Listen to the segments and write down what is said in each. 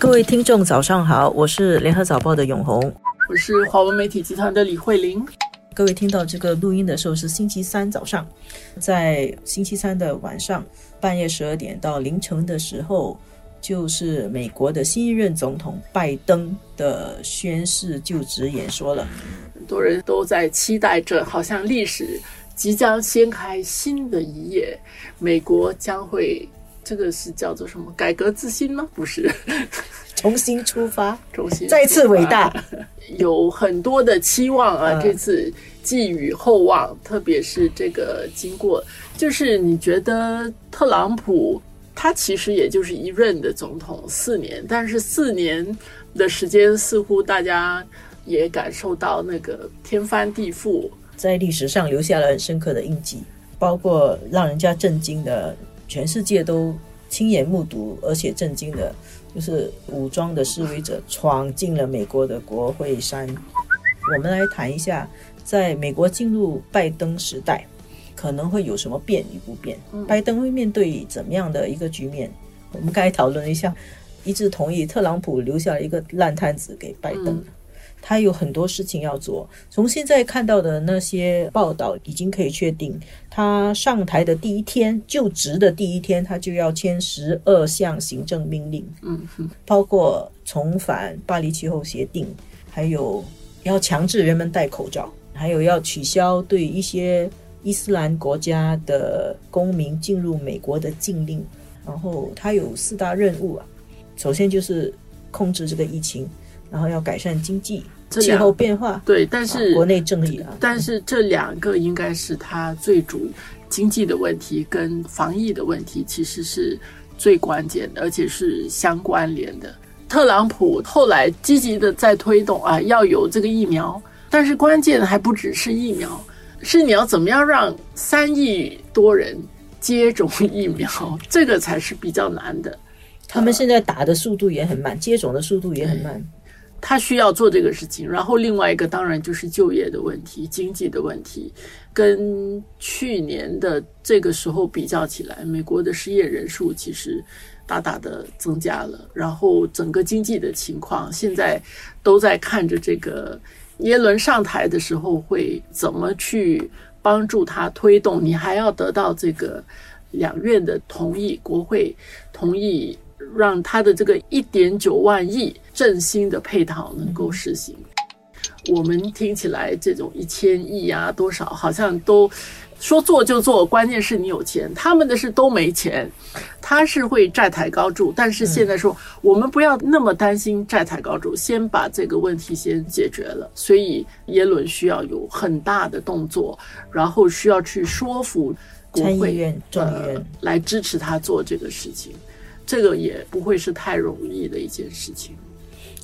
各位听众，早上好，我是联合早报的永红，我是华文媒体集团的李慧玲。各位听到这个录音的时候是星期三早上，在星期三的晚上半夜十二点到凌晨的时候，就是美国的新一任总统拜登的宣誓就职演说了。很多人都在期待着，好像历史即将掀开新的一页，美国将会这个是叫做什么改革自新吗？不是，重新出发，重新再次伟大，有很多的期望啊！这次。寄予厚望，特别是这个经过，就是你觉得特朗普他其实也就是一任的总统四年，但是四年的时间似乎大家也感受到那个天翻地覆，在历史上留下了很深刻的印记，包括让人家震惊的，全世界都亲眼目睹而且震惊的，就是武装的示威者闯进了美国的国会山。我们来谈一下。在美国进入拜登时代，可能会有什么变与不变？拜登会面对怎么样的一个局面？我们刚才讨论一下，一致同意特朗普留下了一个烂摊子给拜登。他有很多事情要做。从现在看到的那些报道，已经可以确定，他上台的第一天，就职的第一天，他就要签十二项行政命令。嗯，包括重返巴黎气候协定，还有要强制人们戴口罩。还有要取消对一些伊斯兰国家的公民进入美国的禁令，然后他有四大任务啊，首先就是控制这个疫情，然后要改善经济、气候变化，对，但是国内正义啊，但是这两个应该是它最主经济的问题跟防疫的问题，其实是最关键的，而且是相关联的。特朗普后来积极的在推动啊，要有这个疫苗。但是关键还不只是疫苗，是你要怎么样让三亿多人接种疫苗，这个才是比较难的。他们现在打的速度也很慢，接种的速度也很慢。他需要做这个事情，然后另外一个当然就是就业的问题、经济的问题。跟去年的这个时候比较起来，美国的失业人数其实大大的增加了，然后整个经济的情况现在都在看着这个。耶伦上台的时候会怎么去帮助他推动？你还要得到这个两院的同意，国会同意，让他的这个一点九万亿振兴的配套能够实行。我们听起来这种一千亿啊，多少好像都。说做就做，关键是你有钱。他们的是都没钱，他是会债台高筑。但是现在说，我们不要那么担心债台高筑，先把这个问题先解决了。所以耶伦需要有很大的动作，然后需要去说服国会、众议院来支持他做这个事情。这个也不会是太容易的一件事情。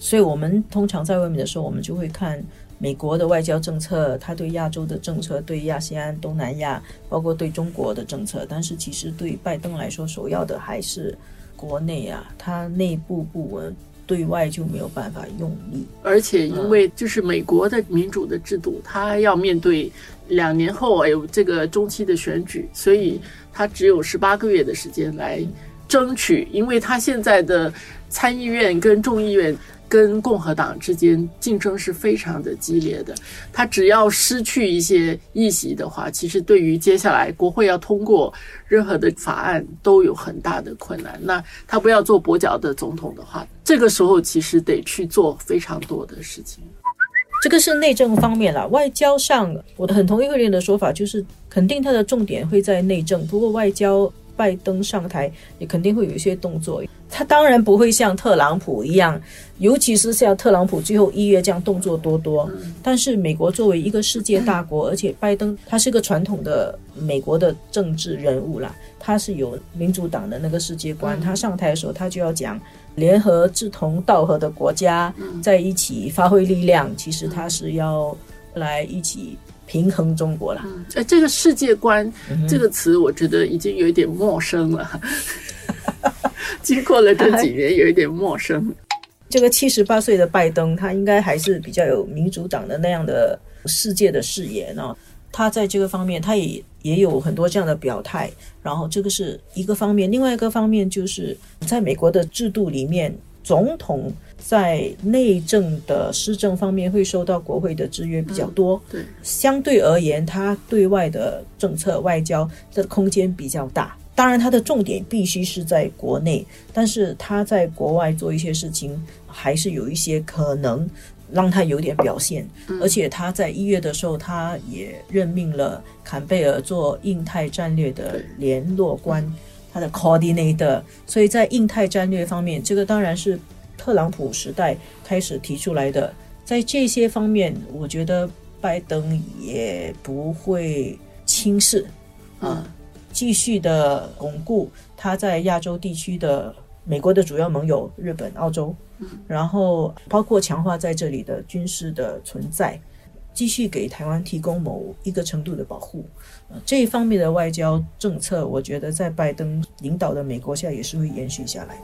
所以我们通常在外面的时候，我们就会看。美国的外交政策，他对亚洲的政策，对亚细安、东南亚，包括对中国的政策，但是其实对拜登来说，首要的还是国内啊，他内部不稳，对外就没有办法用力。而且因为就是美国的民主的制度，他要面对两年后有这个中期的选举，所以他只有十八个月的时间来争取，因为他现在的参议院跟众议院。跟共和党之间竞争是非常的激烈的，他只要失去一些议席的话，其实对于接下来国会要通过任何的法案都有很大的困难。那他不要做跛脚的总统的话，这个时候其实得去做非常多的事情。这个是内政方面了，外交上，我很同意个人的说法，就是肯定他的重点会在内政，不过外交。拜登上台也肯定会有一些动作，他当然不会像特朗普一样，尤其是像特朗普最后一月这样动作多多。但是美国作为一个世界大国，而且拜登他是个传统的美国的政治人物啦，他是有民主党的那个世界观。他上台的时候，他就要讲联合志同道合的国家在一起发挥力量。其实他是要来一起。平衡中国了，哎，这个世界观这个词，我觉得已经有一点陌生了。经过了这几年，有一点陌生。这个七十八岁的拜登，他应该还是比较有民主党的那样的世界的视野呢。他在这个方面，他也也有很多这样的表态。然后这个是一个方面，另外一个方面就是在美国的制度里面。总统在内政的施政方面会受到国会的制约比较多，对，相对而言，他对外的政策外交的空间比较大。当然，他的重点必须是在国内，但是他在国外做一些事情，还是有一些可能让他有点表现。而且他在一月的时候，他也任命了坎贝尔做印太战略的联络官，他的 coordinator。所以在印太战略方面，这个当然是特朗普时代开始提出来的。在这些方面，我觉得拜登也不会轻视啊。继续的巩固他在亚洲地区的美国的主要盟友日本、澳洲，然后包括强化在这里的军事的存在，继续给台湾提供某一个程度的保护。这一方面的外交政策，我觉得在拜登领导的美国下也是会延续下来。